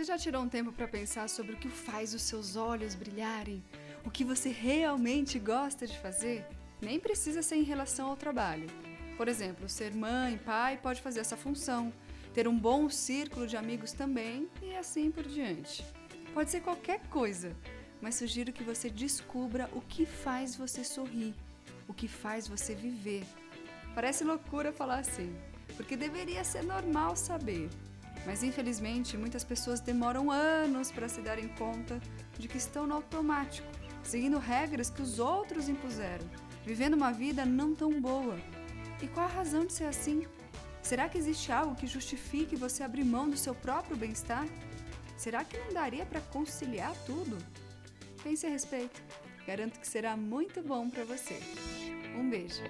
Você já tirou um tempo para pensar sobre o que faz os seus olhos brilharem? O que você realmente gosta de fazer? Nem precisa ser em relação ao trabalho. Por exemplo, ser mãe, pai pode fazer essa função, ter um bom círculo de amigos também e assim por diante. Pode ser qualquer coisa, mas sugiro que você descubra o que faz você sorrir, o que faz você viver. Parece loucura falar assim, porque deveria ser normal saber. Mas infelizmente, muitas pessoas demoram anos para se darem conta de que estão no automático, seguindo regras que os outros impuseram, vivendo uma vida não tão boa. E qual a razão de ser assim? Será que existe algo que justifique você abrir mão do seu próprio bem-estar? Será que não daria para conciliar tudo? Pense a respeito. Garanto que será muito bom para você. Um beijo.